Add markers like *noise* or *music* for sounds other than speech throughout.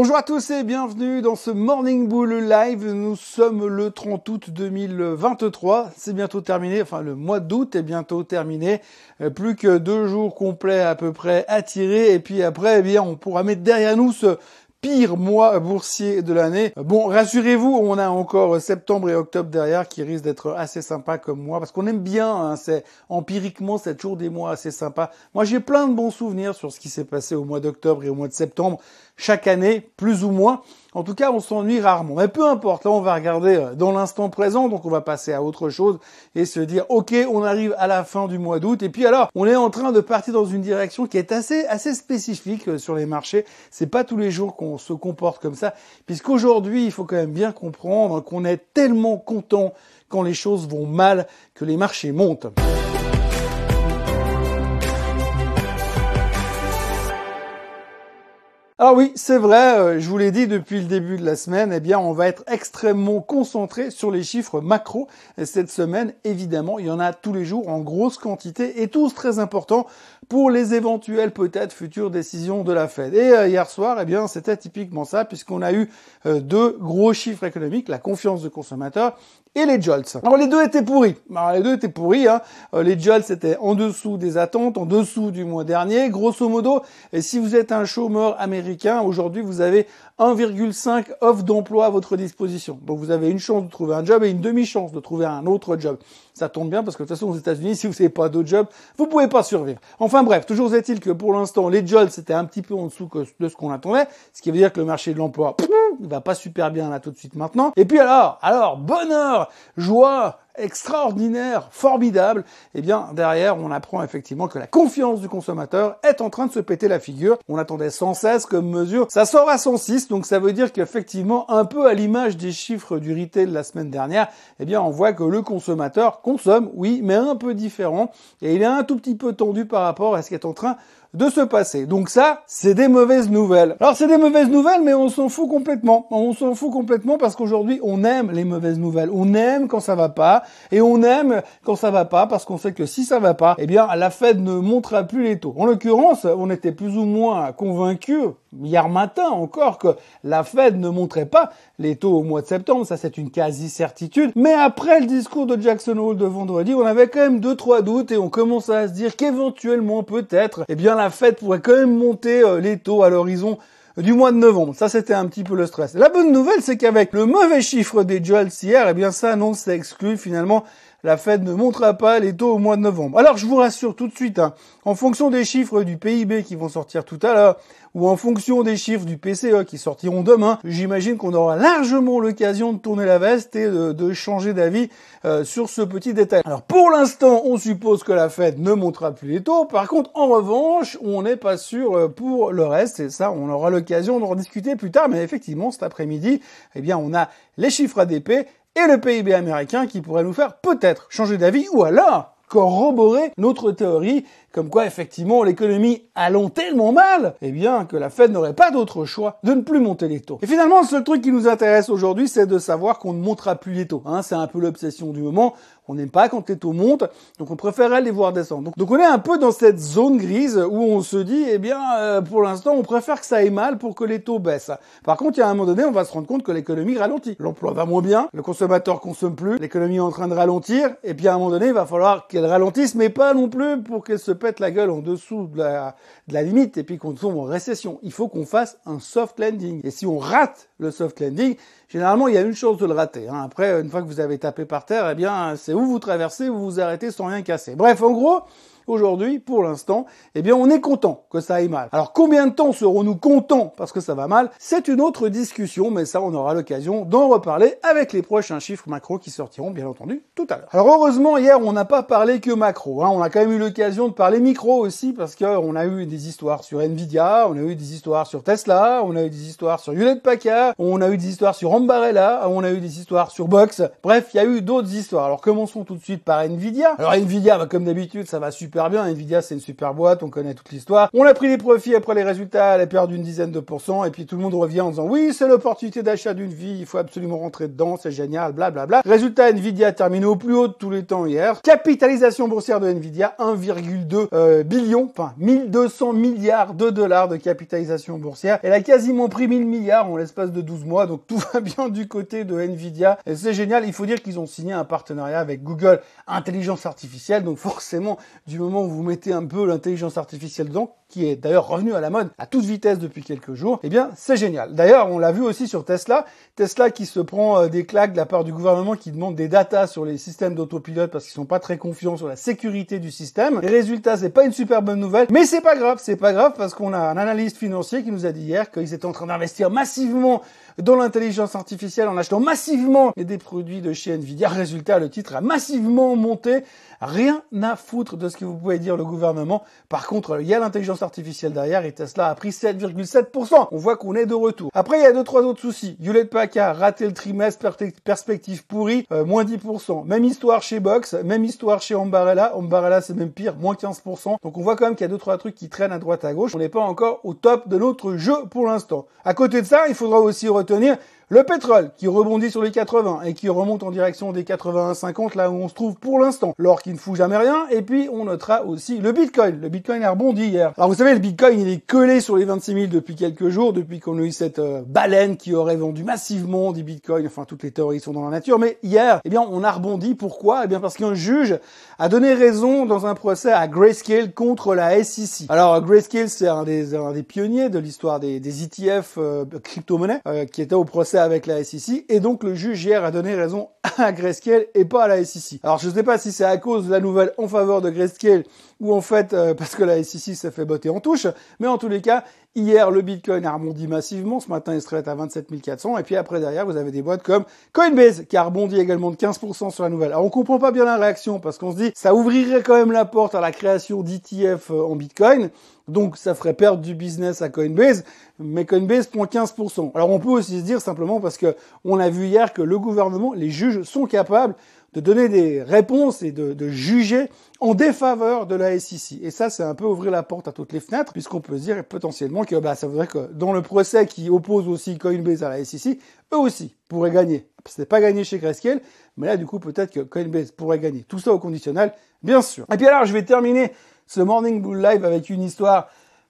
Bonjour à tous et bienvenue dans ce Morning Bull Live. Nous sommes le 30 août 2023. C'est bientôt terminé. Enfin, le mois d'août est bientôt terminé. Euh, plus que deux jours complets à peu près à tirer. Et puis après, eh bien, on pourra mettre derrière nous ce pire mois boursier de l'année. Bon, rassurez-vous, on a encore septembre et octobre derrière qui risquent d'être assez sympas comme mois parce qu'on aime bien, hein, c'est empiriquement c'est toujours des mois assez sympas. Moi, j'ai plein de bons souvenirs sur ce qui s'est passé au mois d'octobre et au mois de septembre chaque année, plus ou moins. En tout cas, on s'ennuie rarement. Mais peu importe, là, on va regarder euh, dans l'instant présent, donc on va passer à autre chose et se dire, ok, on arrive à la fin du mois d'août, et puis alors, on est en train de partir dans une direction qui est assez, assez spécifique euh, sur les marchés. C'est pas tous les jours qu'on se comporte comme ça, puisqu'aujourd'hui, il faut quand même bien comprendre qu'on est tellement content quand les choses vont mal que les marchés montent. Alors oui, c'est vrai, euh, je vous l'ai dit depuis le début de la semaine, eh bien on va être extrêmement concentré sur les chiffres macro. Et cette semaine, évidemment, il y en a tous les jours en grosse quantité et tous très importants pour les éventuelles peut-être futures décisions de la Fed. Et euh, hier soir, eh bien c'était typiquement ça puisqu'on a eu euh, deux gros chiffres économiques, la confiance de consommateurs et les jolts. Alors les deux étaient pourris. Alors les deux étaient pourris. Hein. Euh, les jolts étaient en dessous des attentes, en dessous du mois dernier. Grosso modo, et si vous êtes un chômeur américain, aujourd'hui vous avez 1,5 offre d'emploi à votre disposition. Donc vous avez une chance de trouver un job et une demi-chance de trouver un autre job. Ça tombe bien parce que de toute façon aux États-Unis, *laughs* si vous n'avez pas d'autre job, vous pouvez pas survivre. Enfin bref, toujours est-il que pour l'instant, les jobs c'était un petit peu en dessous de ce qu'on attendait, ce qui veut dire que le marché de l'emploi, il va pas super bien là tout de suite maintenant. Et puis alors, alors bonheur, joie, extraordinaire, formidable, eh bien derrière on apprend effectivement que la confiance du consommateur est en train de se péter la figure. On attendait 116 comme mesure, ça sort à 106, donc ça veut dire qu'effectivement un peu à l'image des chiffres du retail la semaine dernière, eh bien on voit que le consommateur consomme, oui, mais un peu différent, et il est un tout petit peu tendu par rapport à ce qui est en train de se passer. Donc ça, c'est des mauvaises nouvelles. Alors c'est des mauvaises nouvelles, mais on s'en fout complètement. On s'en fout complètement parce qu'aujourd'hui, on aime les mauvaises nouvelles. On aime quand ça va pas, et on aime quand ça va pas parce qu'on sait que si ça va pas, eh bien la Fed ne montera plus les taux. En l'occurrence, on était plus ou moins convaincus hier matin encore que la Fed ne montrait pas les taux au mois de septembre, ça c'est une quasi-certitude. Mais après le discours de Jackson Hole de vendredi, on avait quand même deux trois doutes et on commençait à se dire qu'éventuellement peut-être, eh bien la Fed pourrait quand même monter euh, les taux à l'horizon du mois de novembre. Ça, c'était un petit peu le stress. La bonne nouvelle, c'est qu'avec le mauvais chiffre des jolts hier, eh bien, ça annonce, ça exclut finalement la Fed ne montrera pas les taux au mois de novembre. Alors je vous rassure tout de suite, hein, en fonction des chiffres du PIB qui vont sortir tout à l'heure, ou en fonction des chiffres du PCE qui sortiront demain, j'imagine qu'on aura largement l'occasion de tourner la veste et de, changer d'avis euh, sur ce petit détail. Alors pour l'instant, on suppose que la Fed ne montrera plus les taux. Par contre, en revanche, on n'est pas sûr euh, pour le reste. Et ça, on aura l'occasion d'en discuter plus tard. Mais effectivement, cet après-midi, eh bien, on a les chiffres ADP et le PIB américain qui pourrait nous faire peut-être changer d'avis ou alors corroborer notre théorie comme quoi effectivement l'économie allons tellement mal, eh bien que la Fed n'aurait pas d'autre choix de ne plus monter les taux. Et finalement, le seul truc qui nous intéresse aujourd'hui, c'est de savoir qu'on ne montera plus les taux. Hein, c'est un peu l'obsession du moment. On n'aime pas quand les taux montent, donc on préférerait les voir descendre. Donc, on est un peu dans cette zone grise où on se dit, eh bien, euh, pour l'instant, on préfère que ça aille mal pour que les taux baissent. Par contre, il y a un moment donné, on va se rendre compte que l'économie ralentit. L'emploi va moins bien, le consommateur consomme plus, l'économie est en train de ralentir, et puis à un moment donné, il va falloir qu'elle ralentisse, mais pas non plus pour qu'elle se pète la gueule en dessous de la, limite et puis qu'on tombe en récession. Il faut qu'on fasse un soft landing. Et si on rate le soft landing, généralement, il y a une chance de le rater. Hein. Après, une fois que vous avez tapé par terre, eh bien, c'est où vous traversez, où vous arrêtez sans rien casser. Bref, en gros, aujourd'hui, pour l'instant, eh bien, on est content que ça aille mal. Alors, combien de temps serons-nous contents parce que ça va mal? C'est une autre discussion, mais ça, on aura l'occasion d'en reparler avec les prochains chiffres macro qui sortiront, bien entendu, tout à l'heure. Alors, heureusement, hier, on n'a pas parlé que macro. Hein. On a quand même eu l'occasion de parler micro aussi parce qu'on a eu des histoires sur Nvidia, on a eu des histoires sur Tesla, on a eu des histoires sur Hewlett Packard, on a eu des histoires sur Ambarella, on a eu des histoires sur Box. Bref, il y a eu d'autres histoires. Alors, commençons tout de suite par Nvidia. Alors, Nvidia, bah, comme d'habitude, ça va super bien. Nvidia, c'est une super boîte, on connaît toute l'histoire. On a pris des profits après les résultats, elle a perdu une dizaine de pourcents, et puis tout le monde revient en disant oui, c'est l'opportunité d'achat d'une vie, il faut absolument rentrer dedans, c'est génial, blablabla. Bla, bla. Résultat, Nvidia terminé au plus haut de tous les temps hier. Capitalisation boursière de Nvidia, 1,2 euh, billion, enfin 1200 milliards de dollars de capitalisation boursière. Elle a quasiment pris 1000 milliards en l'espace de 12 mois, donc tout *laughs* va bien du côté de Nvidia. C'est génial, il faut dire qu'ils ont signé un partenariat avec Google Intelligence Artificielle, donc forcément, du moment où vous mettez un peu l'intelligence artificielle dedans, qui est d'ailleurs revenu à la mode à toute vitesse depuis quelques jours, eh bien c'est génial. D'ailleurs, on l'a vu aussi sur Tesla, Tesla qui se prend euh, des claques de la part du gouvernement qui demande des datas sur les systèmes d'autopilote parce qu'ils sont pas très confiants sur la sécurité du système. Les résultats, c'est pas une super bonne nouvelle, mais c'est pas grave, c'est pas grave parce qu'on a un analyste financier qui nous a dit hier qu'ils étaient en train d'investir massivement dans l'intelligence artificielle en achetant massivement des produits de chez Nvidia. Résultat, le titre a massivement monté. Rien à foutre de ce que vous pouvez dire le gouvernement. Par contre, il y a l'intelligence artificielle derrière et Tesla a pris 7,7%. On voit qu'on est de retour. Après, il y a deux, trois autres soucis. Hewlett Packard, raté le trimestre, perspective pourrie, euh, moins 10%. Même histoire chez Box, même histoire chez Ambarella. Ambarella, c'est même pire, moins 15%. Donc on voit quand même qu'il y a deux, trois trucs qui traînent à droite à gauche. On n'est pas encore au top de notre jeu pour l'instant. À côté de ça, il faudra aussi retenir 对러 니. Le pétrole qui rebondit sur les 80 et qui remonte en direction des 81,50 là où on se trouve pour l'instant. L'or qui ne fout jamais rien. Et puis on notera aussi le Bitcoin. Le Bitcoin a rebondi hier. Alors vous savez, le Bitcoin il est collé sur les 26 000 depuis quelques jours, depuis qu'on a eu cette euh, baleine qui aurait vendu massivement des Bitcoins. Enfin toutes les théories sont dans la nature. Mais hier, eh bien on a rebondi. Pourquoi? Eh bien parce qu'un juge a donné raison dans un procès à Grayscale contre la SEC. Alors Grayscale c'est un des, un des pionniers de l'histoire des, des ETF euh, crypto-monnaies euh, qui était au procès avec la SEC et donc le juge hier a donné raison à Grayscale et pas à la SEC. Alors je ne sais pas si c'est à cause de la nouvelle en faveur de Grayscale ou en fait euh, parce que la SEC s'est fait botter en touche, mais en tous les cas, hier le Bitcoin a rebondi massivement, ce matin il se traite à 27 400 et puis après derrière vous avez des boîtes comme Coinbase qui a rebondi également de 15% sur la nouvelle. Alors on comprend pas bien la réaction parce qu'on se dit ça ouvrirait quand même la porte à la création d'ETF euh, en Bitcoin. Donc ça ferait perdre du business à Coinbase, mais Coinbase prend 15%. Alors on peut aussi se dire simplement parce que on a vu hier que le gouvernement, les juges sont capables de donner des réponses et de, de juger en défaveur de la SEC. Et ça, c'est un peu ouvrir la porte à toutes les fenêtres, puisqu'on peut se dire potentiellement que bah, ça voudrait que dans le procès qui oppose aussi Coinbase à la SEC, eux aussi pourraient gagner. N'est pas gagné chez Grayscale, mais là, du coup, peut-être que Coinbase pourrait gagner. Tout ça au conditionnel, bien sûr. Et puis alors, je vais terminer ce Morning Bull Live avec une histoire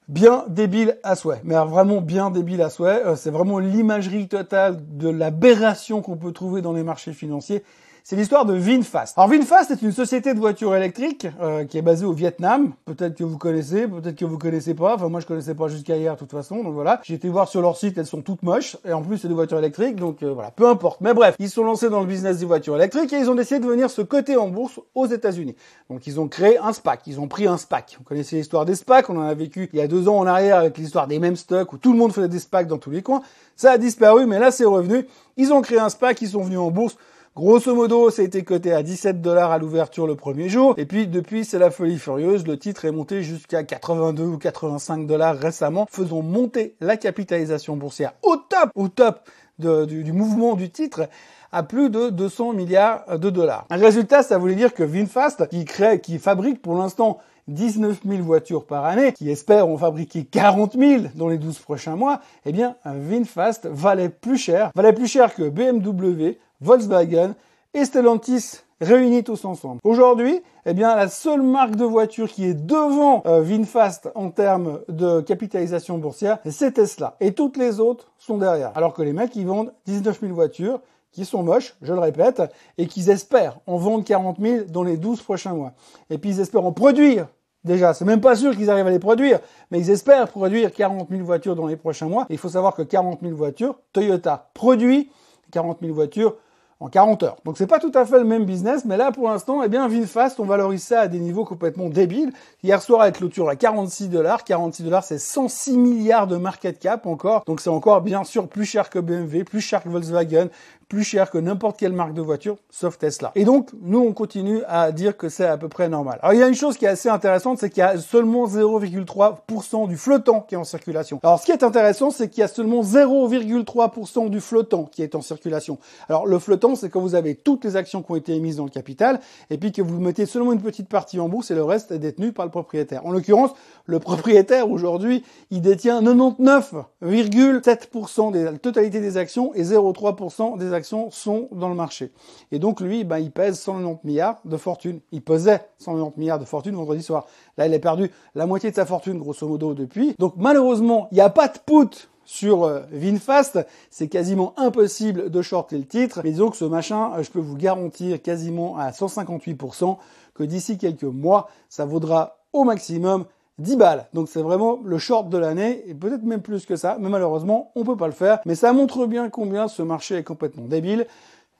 bien débile à souhait, mais vraiment bien débile à souhait. Euh, c'est vraiment l'imagerie totale de l'aberration qu'on peut trouver dans les marchés financiers c'est l'histoire de VinFast. Alors VinFast est une société de voitures électriques euh, qui est basée au Vietnam. Peut-être que vous connaissez, peut-être que vous connaissez pas. Enfin moi je connaissais pas jusqu'à hier de toute façon. Donc voilà, j'ai été voir sur leur site, elles sont toutes moches et en plus c'est des voitures électriques. Donc euh, voilà, peu importe. Mais bref, ils sont lancés dans le business des voitures électriques et ils ont décidé de venir se coter en bourse aux États-Unis. Donc ils ont créé un SPAC. Ils ont pris un SPAC. On connaissait l'histoire des SPAC? On en a vécu il y a deux ans en arrière avec l'histoire des mêmes stocks où tout le monde faisait des SPAC dans tous les coins. Ça a disparu, mais là c'est revenu. Ils ont créé un SPAC. Ils sont venus en bourse Grosso modo, ça a été coté à 17 dollars à l'ouverture le premier jour. Et puis, depuis, c'est la folie furieuse. Le titre est monté jusqu'à 82 ou 85 dollars récemment, faisant monter la capitalisation boursière au top, au top du, mouvement du titre à plus de 200 milliards de dollars. Un résultat, ça voulait dire que VinFast, qui crée, qui fabrique pour l'instant 19 000 voitures par année, qui espère en fabriquer 40 000 dans les 12 prochains mois, eh bien, VinFast valait plus cher, valait plus cher que BMW, Volkswagen et Stellantis réunis tous ensemble. Aujourd'hui, eh bien, la seule marque de voiture qui est devant euh, VinFast en termes de capitalisation boursière, c'est Tesla. Et toutes les autres sont derrière. Alors que les mecs, ils vendent 19 000 voitures qui sont moches, je le répète, et qu'ils espèrent en vendre 40 000 dans les 12 prochains mois. Et puis ils espèrent en produire Déjà, c'est même pas sûr qu'ils arrivent à les produire, mais ils espèrent produire 40 000 voitures dans les prochains mois. il faut savoir que 40 000 voitures, Toyota produit 40 000 voitures en 40 heures. Donc c'est pas tout à fait le même business, mais là pour l'instant, eh bien VinFast, on valorise ça à des niveaux complètement débiles. Hier soir, avec clôture à 46 dollars. 46 dollars, c'est 106 milliards de market cap encore. Donc c'est encore bien sûr plus cher que BMW, plus cher que Volkswagen, plus cher que n'importe quelle marque de voiture, sauf Tesla. Et donc, nous, on continue à dire que c'est à peu près normal. Alors, il y a une chose qui est assez intéressante, c'est qu'il y a seulement 0,3% du flottant qui est en circulation. Alors, ce qui est intéressant, c'est qu'il y a seulement 0,3% du flottant qui est en circulation. Alors, le flottant, c'est quand vous avez toutes les actions qui ont été émises dans le capital, et puis que vous mettez seulement une petite partie en bourse et le reste est détenu par le propriétaire. En l'occurrence, le propriétaire, aujourd'hui, il détient 99,7% de la totalité des actions et 0,3% des actions sont dans le marché. Et donc, lui, ben, il pèse 190 milliards de fortune. Il pesait 190 milliards de fortune vendredi soir. Là, il a perdu la moitié de sa fortune, grosso modo, depuis. Donc, malheureusement, il n'y a pas de put sur euh, Vinfast, c'est quasiment impossible de shorter le titre. Mais disons que ce machin, euh, je peux vous garantir quasiment à 158% que d'ici quelques mois, ça vaudra au maximum 10 balles. Donc c'est vraiment le short de l'année et peut-être même plus que ça, mais malheureusement, on peut pas le faire. Mais ça montre bien combien ce marché est complètement débile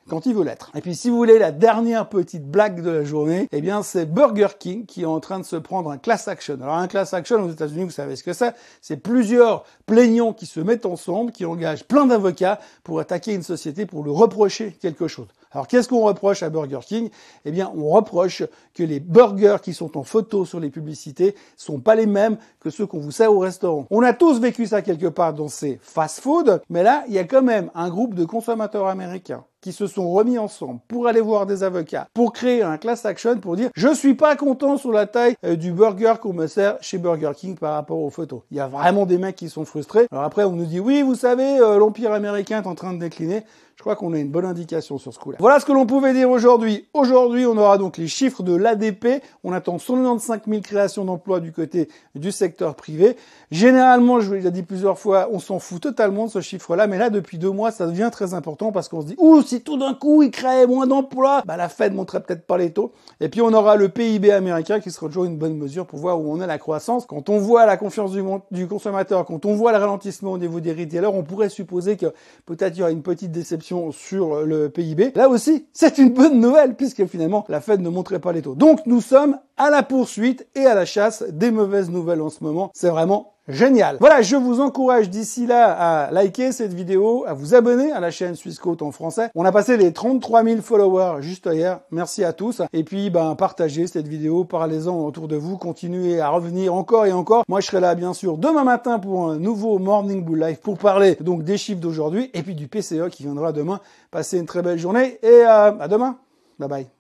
quand il veut l'être. Et puis si vous voulez la dernière petite blague de la journée, eh bien c'est Burger King qui est en train de se prendre un class action. Alors un class action aux États-Unis, vous savez ce que c'est C'est plusieurs plaignants qui se mettent ensemble, qui engagent plein d'avocats pour attaquer une société pour lui reprocher quelque chose. Alors qu'est-ce qu'on reproche à Burger King? Eh bien, on reproche que les burgers qui sont en photo sur les publicités sont pas les mêmes que ceux qu'on vous sert au restaurant. On a tous vécu ça quelque part dans ces fast-food, mais là, il y a quand même un groupe de consommateurs américains qui se sont remis ensemble pour aller voir des avocats, pour créer un class action, pour dire je suis pas content sur la taille euh, du burger qu'on me sert chez Burger King par rapport aux photos. Il y a vraiment des mecs qui sont frustrés. Alors après on nous dit oui vous savez euh, l'empire américain est en train de décliner. Je crois qu'on a une bonne indication sur ce coup-là. Voilà ce que l'on pouvait dire aujourd'hui. Aujourd'hui, on aura donc les chiffres de l'ADP. On attend 195 000 créations d'emplois du côté du secteur privé. Généralement, je vous l'ai dit plusieurs fois, on s'en fout totalement de ce chiffre-là. Mais là, depuis deux mois, ça devient très important parce qu'on se dit, ouh, si tout d'un coup, il crée moins d'emplois, bah, la Fed montrait peut-être pas les taux. Et puis, on aura le PIB américain qui sera toujours une bonne mesure pour voir où on est la croissance. Quand on voit la confiance du, du consommateur, quand on voit le ralentissement au niveau des retailers, on pourrait supposer que peut-être il y aura une petite déception sur le PIB. Là aussi, c'est une bonne nouvelle puisque finalement la Fed ne montrait pas les taux. Donc nous sommes à la poursuite et à la chasse des mauvaises nouvelles en ce moment. C'est vraiment Génial. Voilà, je vous encourage d'ici là à liker cette vidéo, à vous abonner à la chaîne Swissquote en français. On a passé les 33 000 followers juste hier. Merci à tous. Et puis, ben, partagez cette vidéo, parlez-en autour de vous, continuez à revenir encore et encore. Moi, je serai là, bien sûr, demain matin pour un nouveau Morning Bull Live pour parler donc des chiffres d'aujourd'hui et puis du PCE qui viendra demain. Passez une très belle journée et euh, à demain. Bye bye.